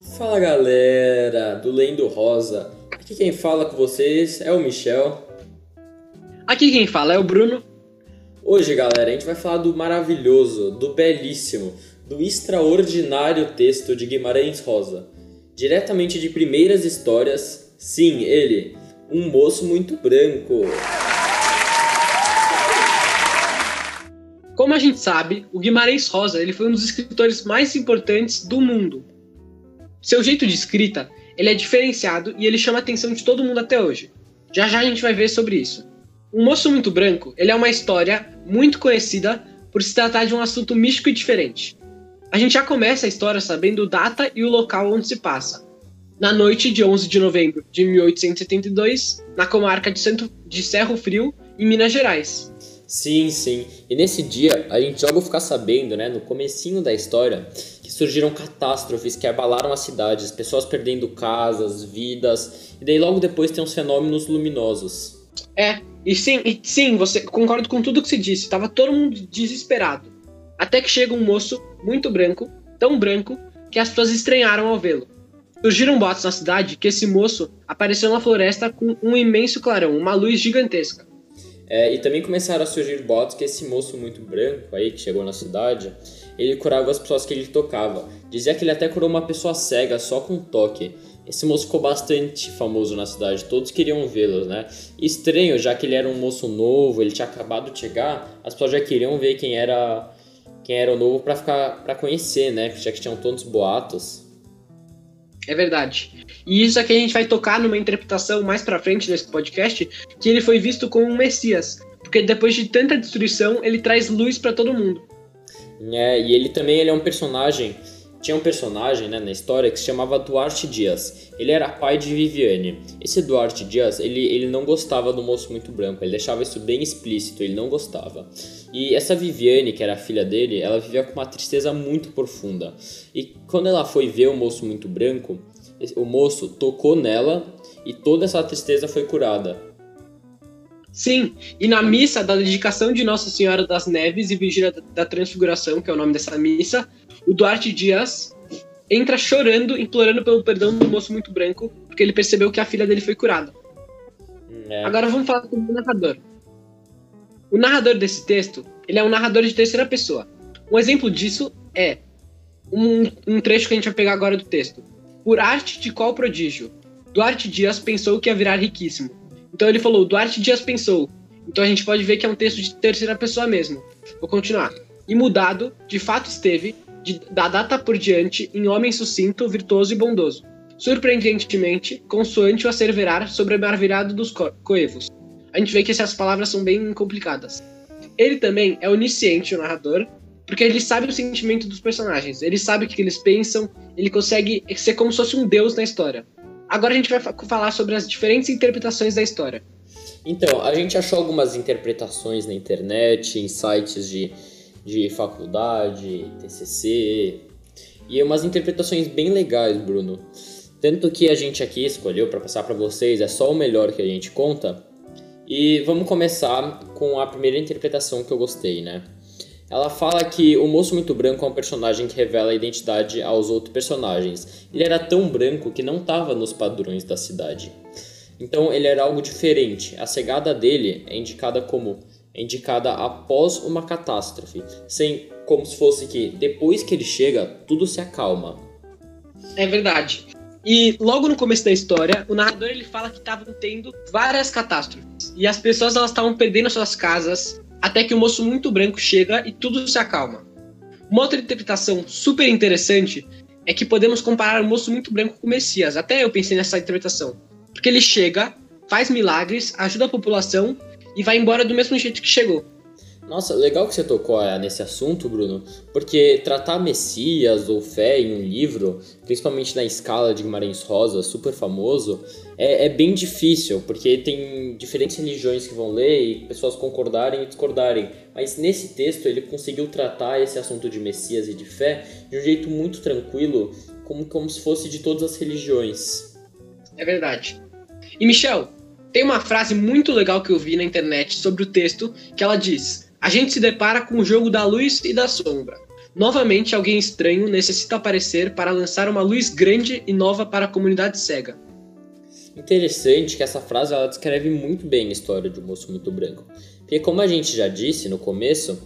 Fala galera do Lendo Rosa, aqui quem fala com vocês é o Michel. Aqui quem fala é o Bruno. Hoje, galera, a gente vai falar do maravilhoso, do belíssimo, do extraordinário texto de Guimarães Rosa, diretamente de Primeiras Histórias. Sim, ele, um moço muito branco. Como a gente sabe, o Guimarães Rosa ele foi um dos escritores mais importantes do mundo. Seu jeito de escrita ele é diferenciado e ele chama a atenção de todo mundo até hoje. Já já a gente vai ver sobre isso. O Moço Muito Branco ele é uma história muito conhecida por se tratar de um assunto místico e diferente. A gente já começa a história sabendo data e o local onde se passa. Na noite de 11 de novembro de 1872, na comarca de, Santo, de Cerro Frio, em Minas Gerais. Sim, sim. E nesse dia, a gente vai ficar sabendo, né, no comecinho da história, surgiram catástrofes que abalaram as cidades, pessoas perdendo casas, vidas, e daí logo depois tem uns fenômenos luminosos. É, e sim, e sim, você concordo com tudo que você disse. Tava todo mundo desesperado. Até que chega um moço muito branco, tão branco, que as pessoas estranharam ao vê-lo. Surgiram boatos na cidade que esse moço apareceu na floresta com um imenso clarão, uma luz gigantesca. É, e também começaram a surgir boatos que esse moço muito branco aí que chegou na cidade, ele curava as pessoas que ele tocava. Dizia que ele até curou uma pessoa cega só com um toque. Esse moço ficou bastante famoso na cidade, todos queriam vê-lo, né? Estranho, já que ele era um moço novo, ele tinha acabado de chegar, as pessoas já queriam ver quem era quem era o novo para ficar para conhecer, né? Já que tinham tantos boatos. É verdade. E isso aqui a gente vai tocar numa interpretação mais pra frente nesse podcast, que ele foi visto como um Messias. Porque depois de tanta destruição, ele traz luz para todo mundo. É, e ele também ele é um personagem. Tinha um personagem né, na história que se chamava Duarte Dias. Ele era pai de Viviane. Esse Duarte Dias, ele, ele não gostava do moço muito branco. Ele deixava isso bem explícito, ele não gostava. E essa Viviane, que era a filha dele, ela vivia com uma tristeza muito profunda. E quando ela foi ver o moço muito branco, o moço tocou nela e toda essa tristeza foi curada. Sim, e na missa da dedicação de Nossa Senhora das Neves e Vigília da Transfiguração, que é o nome dessa missa, o Duarte Dias entra chorando, implorando pelo perdão do moço muito branco, porque ele percebeu que a filha dele foi curada. É. Agora vamos falar sobre o narrador. O narrador desse texto, ele é um narrador de terceira pessoa. Um exemplo disso é um, um trecho que a gente vai pegar agora do texto. Por arte de qual prodígio? Duarte Dias pensou que ia virar riquíssimo. Então ele falou, Duarte Dias pensou. Então a gente pode ver que é um texto de terceira pessoa mesmo. Vou continuar. E mudado, de fato esteve, de, da data por diante, em homem sucinto, virtuoso e bondoso. Surpreendentemente, consoante o asseverar sobre a maravilhado dos co coevos. A gente vê que essas palavras são bem complicadas. Ele também é onisciente, o narrador, porque ele sabe o sentimento dos personagens, ele sabe o que eles pensam, ele consegue ser como se fosse um deus na história. Agora a gente vai falar sobre as diferentes interpretações da história. Então, a gente achou algumas interpretações na internet, em sites de, de faculdade, TCC, e umas interpretações bem legais, Bruno. Tanto que a gente aqui escolheu para passar para vocês, é só o melhor que a gente conta. E vamos começar com a primeira interpretação que eu gostei, né? Ela fala que o moço muito branco é um personagem que revela a identidade aos outros personagens. Ele era tão branco que não estava nos padrões da cidade. Então ele era algo diferente. A cegada dele é indicada como é indicada após uma catástrofe, sem como se fosse que depois que ele chega, tudo se acalma. É verdade. E logo no começo da história, o narrador ele fala que estavam tendo várias catástrofes e as pessoas elas estavam perdendo suas casas, até que o moço muito branco chega e tudo se acalma. Uma outra interpretação super interessante é que podemos comparar o moço muito branco com o Messias. Até eu pensei nessa interpretação. Porque ele chega, faz milagres, ajuda a população e vai embora do mesmo jeito que chegou. Nossa, legal que você tocou é, nesse assunto, Bruno, porque tratar Messias ou fé em um livro, principalmente na escala de Guimarães Rosa, super famoso, é, é, bem difícil, porque tem diferentes religiões que vão ler e pessoas concordarem e discordarem. Mas nesse texto ele conseguiu tratar esse assunto de Messias e de fé de um jeito muito tranquilo, como, como se fosse de todas as religiões. É verdade. E Michel, tem uma frase muito legal que eu vi na internet sobre o texto que ela diz a gente se depara com o jogo da luz e da sombra. Novamente, alguém estranho necessita aparecer para lançar uma luz grande e nova para a comunidade cega. Interessante que essa frase ela descreve muito bem a história de um moço muito branco. Porque como a gente já disse no começo,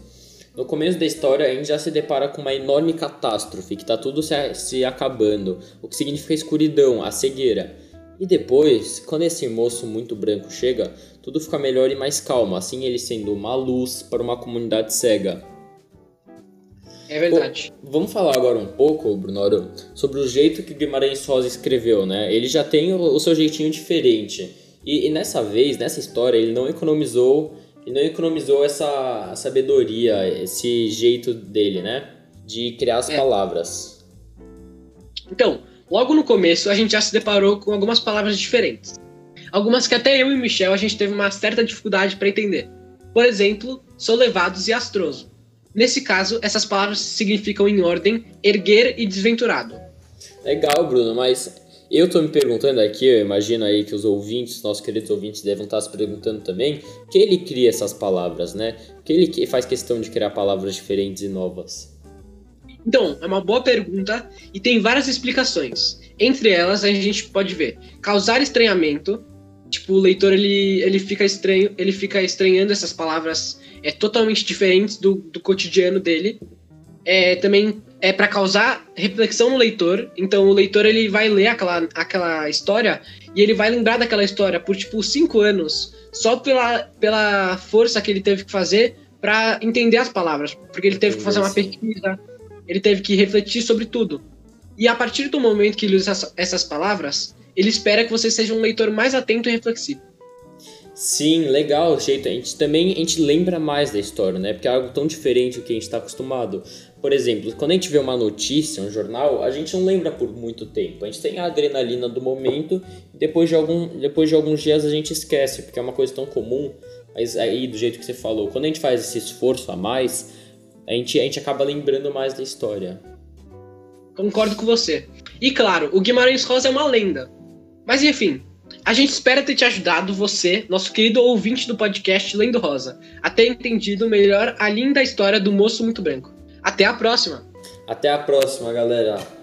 no começo da história a gente já se depara com uma enorme catástrofe, que está tudo se, se acabando, o que significa escuridão, a cegueira. E depois, quando esse moço muito branco chega, tudo fica melhor e mais calmo, assim ele sendo uma luz para uma comunidade cega. É verdade. Vamos falar agora um pouco, Brunoro, sobre o jeito que Guimarães Rosa escreveu, né? Ele já tem o, o seu jeitinho diferente. E, e, nessa vez, nessa história, ele não economizou, ele não economizou essa sabedoria, esse jeito dele, né? De criar as é. palavras. Então, logo no começo, a gente já se deparou com algumas palavras diferentes. Algumas que até eu e Michel a gente teve uma certa dificuldade para entender. Por exemplo, solevados e astroso. Nesse caso, essas palavras significam em ordem erguer e desventurado. Legal, Bruno, mas eu tô me perguntando aqui, eu imagino aí que os ouvintes, nossos queridos ouvintes, devem estar se perguntando também, que ele cria essas palavras, né? Que ele faz questão de criar palavras diferentes e novas. Então, é uma boa pergunta e tem várias explicações. Entre elas, a gente pode ver causar estranhamento, tipo, o leitor ele, ele fica estranho, ele fica estranhando essas palavras é totalmente diferentes do, do cotidiano dele. É, também é para causar reflexão no leitor. Então o leitor ele vai ler aquela, aquela história e ele vai lembrar daquela história por tipo cinco anos só pela, pela força que ele teve que fazer para entender as palavras, porque ele teve que fazer uma pesquisa, ele teve que refletir sobre tudo. E a partir do momento que ele usa essas palavras, ele espera que você seja um leitor mais atento e reflexivo. Sim, legal jeito. A gente também a gente lembra mais da história, né? Porque é algo tão diferente do que a gente está acostumado. Por exemplo, quando a gente vê uma notícia, um jornal, a gente não lembra por muito tempo. A gente tem a adrenalina do momento depois de, algum, depois de alguns dias a gente esquece, porque é uma coisa tão comum. Mas aí, do jeito que você falou, quando a gente faz esse esforço a mais, a gente, a gente acaba lembrando mais da história. Concordo com você. E claro, o Guimarães Rosa é uma lenda. Mas enfim, a gente espera ter te ajudado, você, nosso querido ouvinte do podcast Lendo Rosa, a ter entendido melhor a linda história do moço muito branco. Até a próxima! Até a próxima, galera!